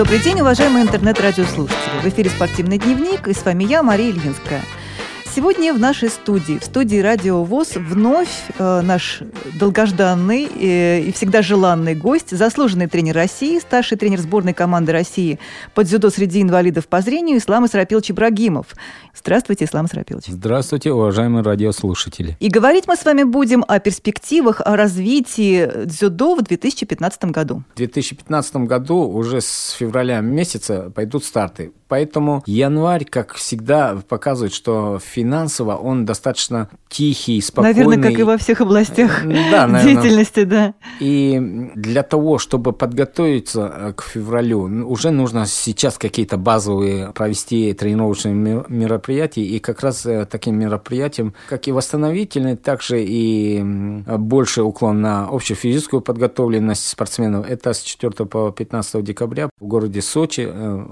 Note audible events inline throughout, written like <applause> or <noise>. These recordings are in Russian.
Добрый день, уважаемые интернет-радиослушатели. В эфире «Спортивный дневник» и с вами я, Мария Ильинская. Сегодня в нашей студии, в студии Радио ВОЗ, вновь э, наш долгожданный э, и всегда желанный гость, заслуженный тренер России, старший тренер сборной команды России под дзюдо среди инвалидов по зрению Ислам Исрапилович Ибрагимов. Здравствуйте, Ислам Исрапилович. Здравствуйте, уважаемые радиослушатели. И говорить мы с вами будем о перспективах, о развитии дзюдо в 2015 году. В 2015 году уже с февраля месяца пойдут старты. Поэтому январь, как всегда, показывает, что финансово он достаточно тихий, спокойный. Наверное, как и во всех областях да, деятельности, да. И для того, чтобы подготовиться э, к февралю, уже нужно сейчас какие-то базовые провести тренировочные мероприятия. И как раз э, таким мероприятием, как и восстановительный, также и больше уклон на общую физическую подготовленность спортсменов. Это с 4 по 15 декабря в городе Сочи э,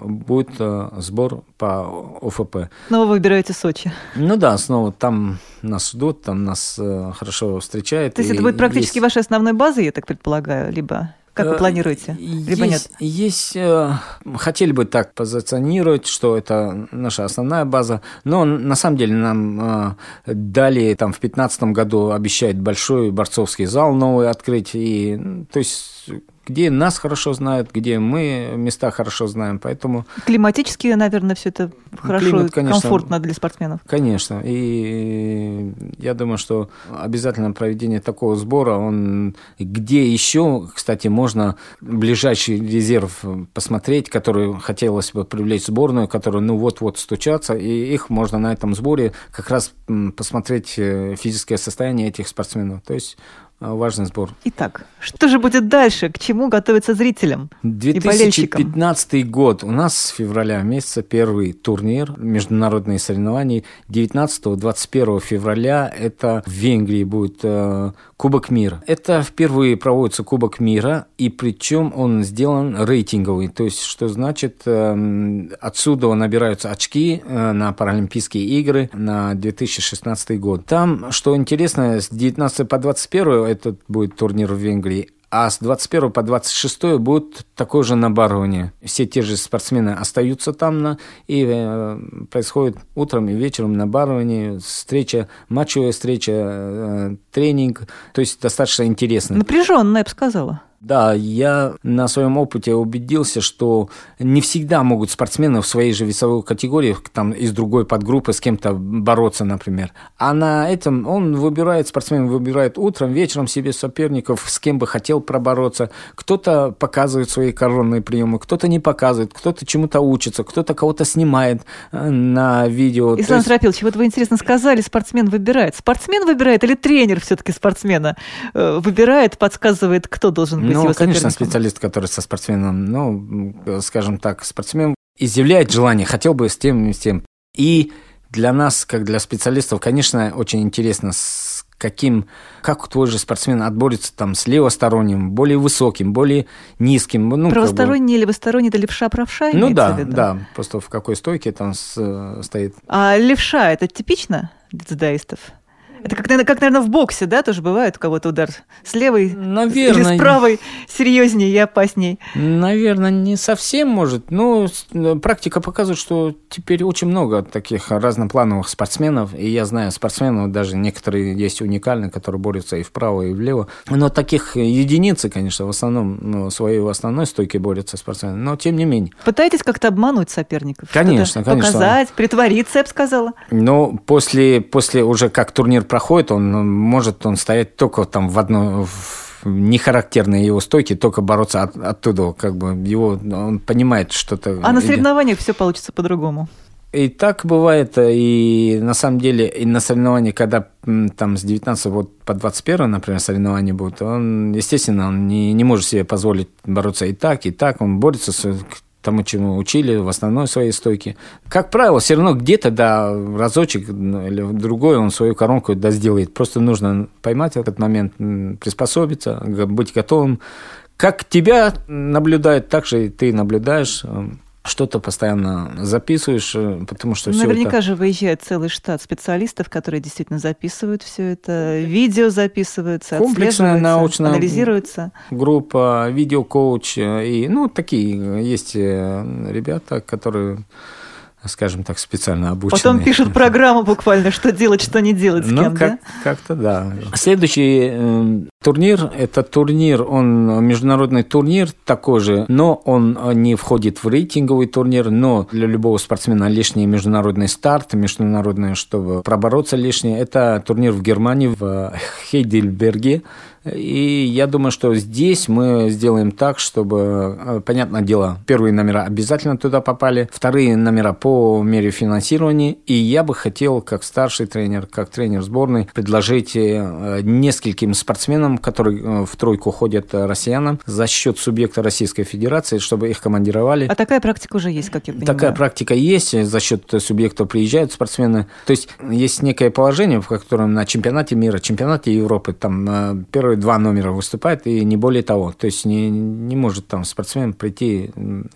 сбор по ОФП. Снова выбираете Сочи? Ну да, снова там нас ждут, там нас э, хорошо встречают. То есть это будет практически есть... вашей основной базой, я так предполагаю, либо как вы э, планируете? Либо есть, нет? Есть, э, хотели бы так позиционировать, что это наша основная база, но на самом деле нам дали там в 2015 году обещают большой борцовский зал новый открыть, и то есть где нас хорошо знают, где мы места хорошо знаем, поэтому... Климатически, наверное, все это хорошо, Климат, конечно, комфортно для спортсменов. Конечно, и я думаю, что обязательно проведение такого сбора, он где еще, кстати, можно ближайший резерв посмотреть, который хотелось бы привлечь сборную, которые, ну, вот-вот стучатся, и их можно на этом сборе как раз посмотреть э, физическое состояние этих спортсменов. То есть важный сбор. Итак, что же будет дальше? К чему готовиться зрителям 2015 и год. У нас с февраля месяца первый турнир, международные соревнования. 19-21 февраля это в Венгрии будет э, Кубок мира. Это впервые проводится Кубок мира, и причем он сделан рейтинговый. То есть, что значит, э, отсюда набираются очки э, на Паралимпийские игры на 2016 год. Там, что интересно, с 19 по 21 этот будет турнир в Венгрии, а с 21 по 26 будет такое же набарывание. Все те же спортсмены остаются там, на, и э, происходит утром и вечером набарывание, встреча, матчевая встреча, э, тренинг. То есть достаточно интересно. Напряженно, я бы сказала. Да, я на своем опыте убедился, что не всегда могут спортсмены в своей же весовой категории, там, из другой подгруппы с кем-то бороться, например. А на этом он выбирает, спортсмен выбирает утром, вечером себе соперников, с кем бы хотел пробороться. Кто-то показывает свои коронные приемы, кто-то не показывает, кто-то чему-то учится, кто-то кого-то снимает э, на видео. Ислам есть... Срапилович, вот вы интересно сказали, спортсмен выбирает. Спортсмен выбирает или тренер все-таки спортсмена э, выбирает, подсказывает, кто должен быть ну, конечно, специалист, который со спортсменом, ну, скажем так, спортсмен изъявляет желание, хотел бы с тем и с тем. И для нас, как для специалистов, конечно, очень интересно, с каким, как твой же спортсмен отборется там с левосторонним, более высоким, более низким. Ну, Правосторонний как бы... левосторонний, это левша-правша? Ну да, да, просто в какой стойке там стоит. А левша, это типично для дзюдоистов? Это как, наверное, как, наверное, в боксе, да, тоже бывает у кого-то удар с левой наверное, или с правой серьезнее и опасней? Наверное, не совсем может. Но э, практика показывает, что теперь очень много таких разноплановых спортсменов. И я знаю спортсменов, даже некоторые есть уникальные, которые борются и вправо, и влево. Но таких единицы, конечно, в основном ну, своей в основной стойке борются спортсмены. Но тем не менее. Пытаетесь как-то обмануть соперников? Конечно, конечно. Показать, притвориться, я бы сказала. Но после, после уже как турнир проходит, он может он стоять только там в одной в нехарактерные его стойки, только бороться от, оттуда, как бы его он понимает что-то. А на соревнованиях все получится по-другому. И так бывает, и на самом деле, и на соревнованиях, когда там с 19 вот по 21, например, соревнования будут, он, естественно, он не, не может себе позволить бороться и так, и так, он борется с тому, чему учили в основной своей стойке. Как правило, все равно где-то, да, разочек или другой он свою коронку да, сделает. Просто нужно поймать этот момент, приспособиться, быть готовым. Как тебя наблюдают, так же и ты наблюдаешь что-то постоянно записываешь, э, потому что Наверняка это... же выезжает целый штат специалистов, которые действительно записывают все это, видео записываются, комплексная научная анализируется. группа, видеокоуч и ну такие есть ребята, которые скажем так, специально обученные. Потом пишут программу буквально, что делать, что не делать с ну, кем, как, да? Как-то да. Следующий э, турнир, это турнир, он международный турнир такой же, но он не входит в рейтинговый турнир, но для любого спортсмена лишний международный старт, международный, чтобы пробороться лишнее, это турнир в Германии, в Хейдельберге, и я думаю, что здесь мы сделаем так, чтобы, э, понятное дело, первые номера обязательно туда попали, вторые номера по мере финансирования. И я бы хотел, как старший тренер, как тренер сборной, предложить э, нескольким спортсменам, которые э, в тройку ходят россиянам, за счет субъекта Российской Федерации, чтобы их командировали. А такая практика уже есть, как я понимаю? Такая практика есть, за счет субъекта приезжают спортсмены. То есть есть некое положение, в котором на чемпионате мира, чемпионате Европы, там первые два номера выступает, и не более того. То есть не, не может там спортсмен прийти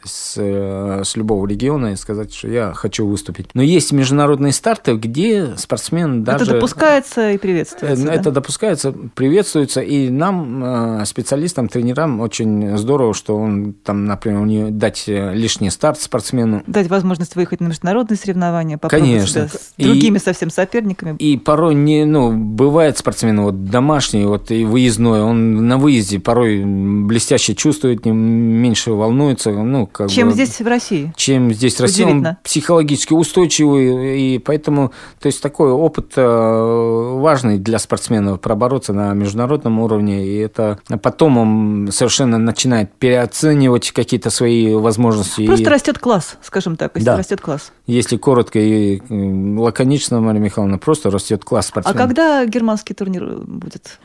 с, с любого региона и сказать, что я хочу выступить. Но есть международные старты, где спортсмен даже... Это допускается и приветствуется. Это да? допускается, приветствуется, и нам, э, специалистам, тренерам, очень здорово, что он там, например, не дать лишний старт спортсмену. Дать возможность выехать на международные соревнования, попробовать Конечно. с другими и, совсем соперниками. И порой не, ну, бывает спортсмен вот домашний, вот и выезд выездной, он на выезде порой блестяще чувствует, меньше волнуется. Ну, как чем бы, здесь в России? Чем здесь в России. Он психологически устойчивый, и поэтому, то есть такой опыт э, важный для спортсмена пробороться на международном уровне, и это потом он совершенно начинает переоценивать какие-то свои возможности. Просто и... растет класс, скажем так, если да. растет класс. Если коротко и лаконично, Мария Михайловна, просто растет класс спортсмена. А когда германский турнир будет?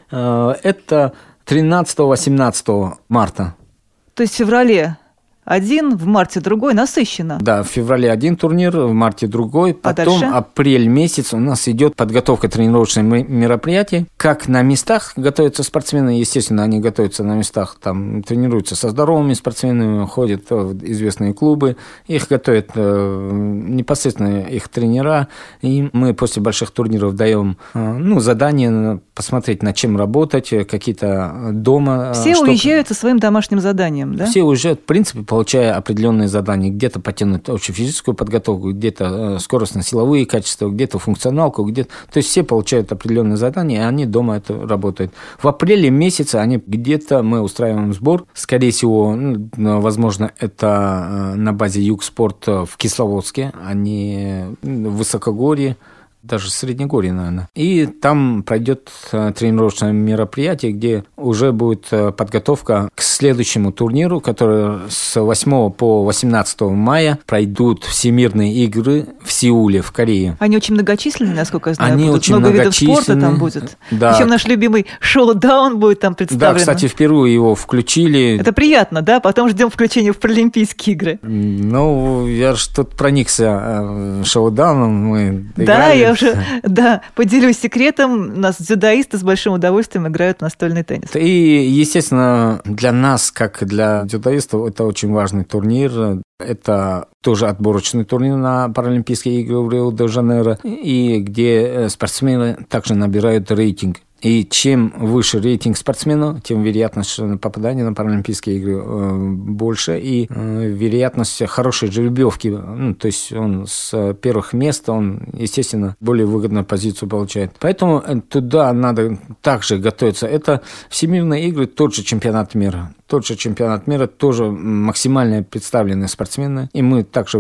Это 13-18 марта. То есть в феврале один, в марте другой, насыщенно. Да, в феврале один турнир, в марте другой. А Потом дальше? апрель месяц у нас идет подготовка тренировочных мероприятий. Как на местах готовятся спортсмены, естественно, они готовятся на местах, там тренируются со здоровыми спортсменами, ходят в известные клубы, их готовят э, непосредственно их тренера, и мы после больших турниров даем э, ну, задание посмотреть, над чем работать, какие-то дома. Все что... уезжают со своим домашним заданием, да? Все уезжают, в принципе, получая определенные задания, где-то потянуть общую физическую подготовку, где-то скоростно-силовые качества, где-то функционалку, где-то... То есть все получают определенные задания, и они дома это работают. В апреле месяце они где-то, мы устраиваем сбор, скорее всего, ну, возможно, это на базе Югспорт в Кисловодске, они в Высокогорье, даже Среднегорье, наверное. И там пройдет э, тренировочное мероприятие, где уже будет э, подготовка к следующему турниру, который с 8 по 18 мая пройдут всемирные игры в Сеуле, в Корее. Они очень многочисленные, насколько я знаю. Они будут. очень Много видов спорта там будет. Да. Причем наш любимый шоу-даун будет там представлен. Да, кстати, впервые его включили. Это приятно, да? Потом ждем включения в Паралимпийские игры. Ну, я же тут проникся э, шоу-дауном. Мы да, играли. я уже <laughs> да, поделюсь секретом. У нас дзюдоисты с большим удовольствием играют в настольный теннис. И, естественно, для нас, как для дзюдоистов, это очень важный турнир. Это тоже отборочный турнир на Паралимпийские игры в Рио-де-Жанейро, и где спортсмены также набирают рейтинг. И чем выше рейтинг спортсмена, тем вероятность попадания на Паралимпийские игры э, больше, и э, вероятность хорошей жеребьевки, ну, то есть он с первых мест, он, естественно, более выгодную позицию получает. Поэтому туда надо также готовиться. Это всемирные игры, тот же чемпионат мира. Тот же чемпионат мира, тоже максимально представленные спортсмены. И мы также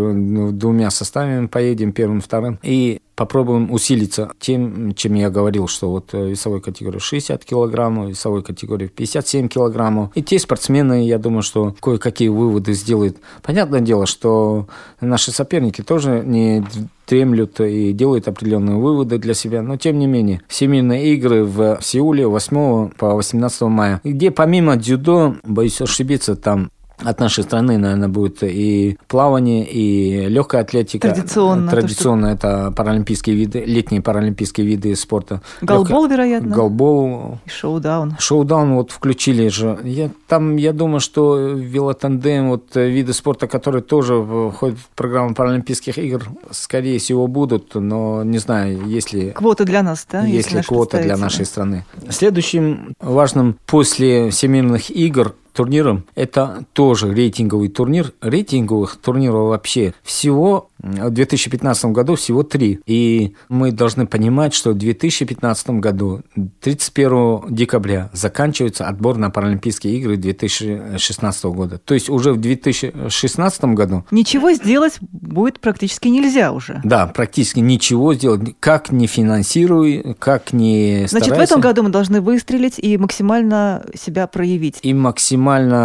двумя составами поедем, первым, вторым. И попробуем усилиться тем, чем я говорил, что вот весовой категории 60 килограммов, весовой категории 57 килограммов. И те спортсмены, я думаю, что кое-какие выводы сделают. Понятное дело, что наши соперники тоже не дремлют и делают определенные выводы для себя. Но, тем не менее, всемирные игры в Сеуле 8 по 18 мая, где помимо дзюдо, боюсь ошибиться, там от нашей страны, наверное, будет и плавание, и легкая атлетика. Традиционно. Традиционно то, что... это паралимпийские виды, летние паралимпийские виды спорта. Голбол, Легко... вероятно. Голбол. И шоу-даун. Шоу-даун вот включили же. Я, там, я думаю, что велотандем, вот виды спорта, которые тоже входят в программу Паралимпийских игр, скорее всего, будут, но не знаю, если... Квоты для нас, да? Если, если квота для нашей страны. Следующим важным после Всемирных игр турниром. Это тоже рейтинговый турнир. Рейтинговых турниров вообще всего в 2015 году всего три. И мы должны понимать, что в 2015 году, 31 декабря, заканчивается отбор на Паралимпийские игры 2016 года. То есть уже в 2016 году... Ничего сделать будет практически нельзя уже. Да, практически ничего сделать. Как не финансируй, как не Значит, в этом году мы должны выстрелить и максимально себя проявить. И максимально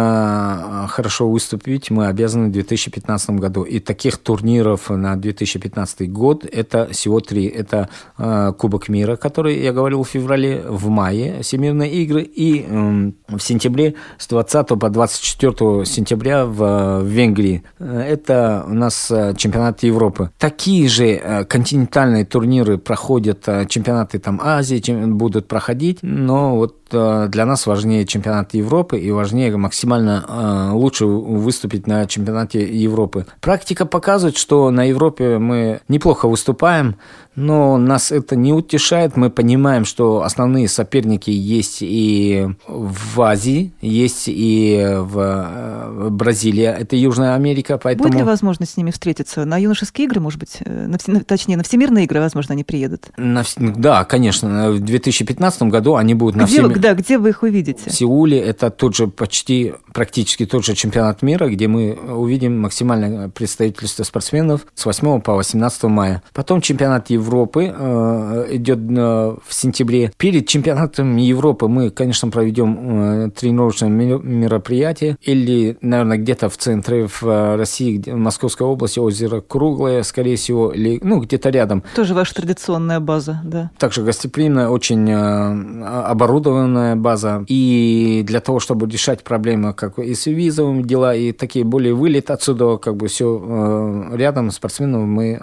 а, хорошо выступить мы обязаны в 2015 году. И таких турниров на 2015 год это всего три. Это э, Кубок мира, который я говорил в феврале, в мае Всемирные игры и э, в сентябре с 20 по 24 сентября в, в Венгрии. Это у нас э, чемпионат Европы. Такие же э, континентальные турниры проходят, э, чемпионаты там Азии будут проходить, но вот для нас важнее чемпионат Европы и важнее максимально э, лучше выступить на чемпионате Европы. Практика показывает, что на Европе мы неплохо выступаем, но нас это не утешает. Мы понимаем, что основные соперники есть и в Азии, есть и в э, Бразилии, это Южная Америка, поэтому... Будет ли возможность с ними встретиться? На юношеские игры, может быть, э, на, точнее, на всемирные игры, возможно, они приедут? На, да, конечно. В 2015 году они будут на где, всеми... Да, где вы их увидите? В Сеуле это тот же почти, практически тот же чемпионат мира, где мы увидим максимальное представительство спортсменов с 8 по 18 мая. Потом чемпионат Европы Европы э, идет э, в сентябре. Перед чемпионатом Европы мы, конечно, проведем э, тренировочное мероприятие или, наверное, где-то в центре в России, в Московской области, озеро Круглое, скорее всего, или, ну, где-то рядом. Тоже ваша традиционная база, да. Также гостеприимная, очень оборудованная база. И для того, чтобы решать проблемы, как и с визовыми дела, и такие более вылет отсюда, как бы все рядом, спортсменов мы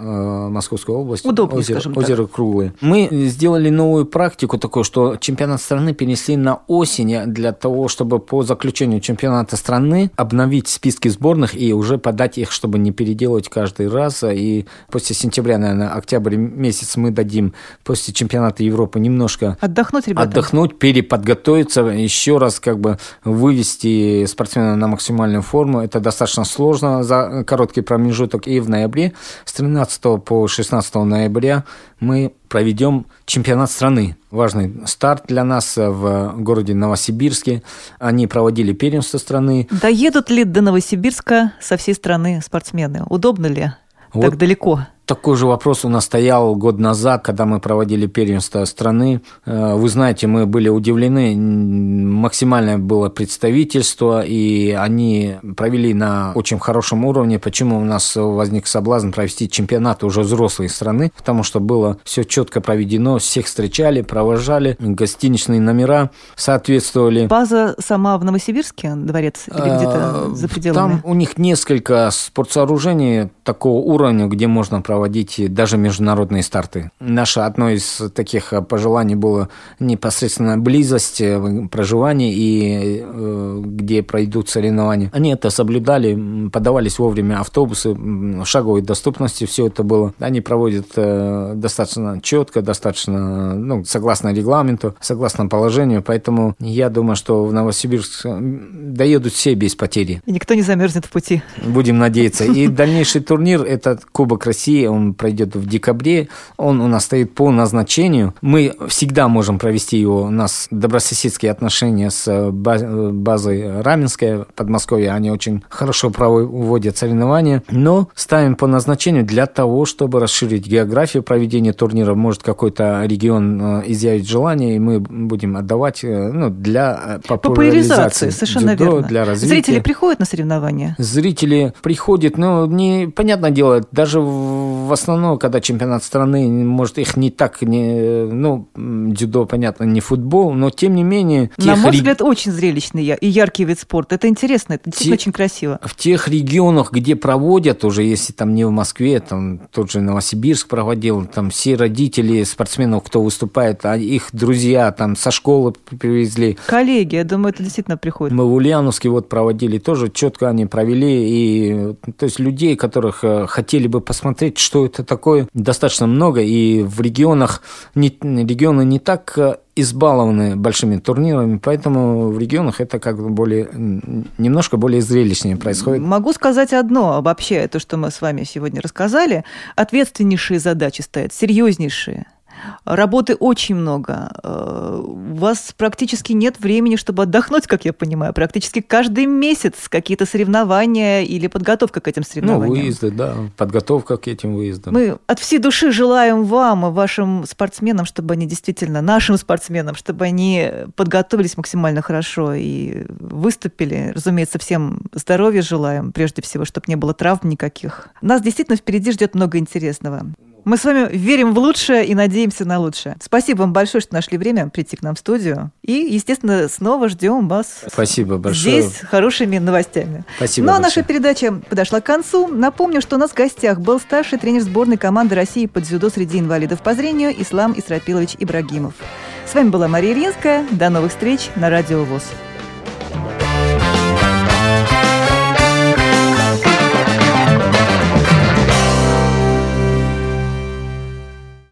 Московскую область. Удобно, озеро, скажем озеро так. круглое. Мы сделали новую практику такую, что чемпионат страны перенесли на осень для того, чтобы по заключению чемпионата страны обновить списки сборных и уже подать их, чтобы не переделывать каждый раз. И после сентября, наверное, октябрь месяц мы дадим после чемпионата Европы немножко отдохнуть, ребята. Отдохнуть, переподготовиться, еще раз как бы вывести спортсмена на максимальную форму. Это достаточно сложно за короткий промежуток. И в ноябре, с 13 по 16 ноября мы проведем чемпионат страны. Важный старт для нас в городе Новосибирске. Они проводили первенство страны. Доедут ли до Новосибирска со всей страны спортсмены? Удобно ли вот так далеко? Такой же вопрос у нас стоял год назад, когда мы проводили первенство страны. Э, вы знаете, мы были удивлены, максимальное было представительство, и они провели на очень хорошем уровне. Почему у нас возник соблазн провести чемпионат уже взрослой страны? Потому что было все четко проведено, всех встречали, провожали, гостиничные номера соответствовали. База сама в Новосибирске, дворец, или где-то э, за пределами? Там у них несколько спортсооружений такого уровня, где можно проводить проводить даже международные старты. Наше одно из таких пожеланий было непосредственно близость э, проживания и э, где пройдут соревнования. Они это соблюдали, подавались вовремя автобусы, шаговой доступности, все это было. Они проводят э, достаточно четко, достаточно, ну, согласно регламенту, согласно положению, поэтому я думаю, что в Новосибирск доедут все без потери. И никто не замерзнет в пути. Будем надеяться. И <laughs> дальнейший турнир – это Кубок России, он пройдет в декабре, он у нас стоит по назначению. Мы всегда можем провести его, у нас добрососедские отношения с базой Раменская, Подмосковье, они очень хорошо проводят соревнования, но ставим по назначению для того, чтобы расширить географию проведения турнира. Может, какой-то регион э, изъявить желание, и мы будем отдавать э, ну, для э, популяризации. Совершенно дзюдо, верно. Для развития. Зрители приходят на соревнования? Зрители приходят, но не, понятное дело, даже в в основном, когда чемпионат страны, может, их не так, не, ну, дзюдо, понятно, не футбол, но тем не менее... На мой взгляд, очень зрелищный и яркий вид спорта. Это интересно, это действительно те... очень красиво. В тех регионах, где проводят уже, если там не в Москве, там тот же Новосибирск проводил, там все родители спортсменов, кто выступает, а их друзья там со школы привезли. Коллеги, я думаю, это действительно приходит. Мы в Ульяновске вот проводили тоже, четко они провели, и то есть людей, которых э, хотели бы посмотреть, что это такое, достаточно много, и в регионах, не, регионы не так э, избалованы большими турнирами, поэтому в регионах это как бы более, немножко более зрелищнее происходит. Могу сказать одно, обобщая то, что мы с вами сегодня рассказали. Ответственнейшие задачи стоят, серьезнейшие – Работы очень много. Э, у вас практически нет времени, чтобы отдохнуть, как я понимаю. Практически каждый месяц какие-то соревнования или подготовка к этим соревнованиям. Ну, выезды, да, подготовка к этим выездам. Мы от всей души желаем вам и вашим спортсменам, чтобы они действительно, нашим спортсменам, чтобы они подготовились максимально хорошо и выступили. Разумеется, всем здоровья желаем, прежде всего, чтобы не было травм никаких. Нас действительно впереди ждет много интересного. Мы с вами верим в лучшее и надеемся на лучшее. Спасибо вам большое, что нашли время прийти к нам в студию. И, естественно, снова ждем вас Спасибо большое. здесь с хорошими новостями. Спасибо Ну, а большое. наша передача подошла к концу. Напомню, что у нас в гостях был старший тренер сборной команды России по дзюдо среди инвалидов по зрению Ислам Исрапилович Ибрагимов. С вами была Мария Ильинская. До новых встреч на Радио ВОЗ.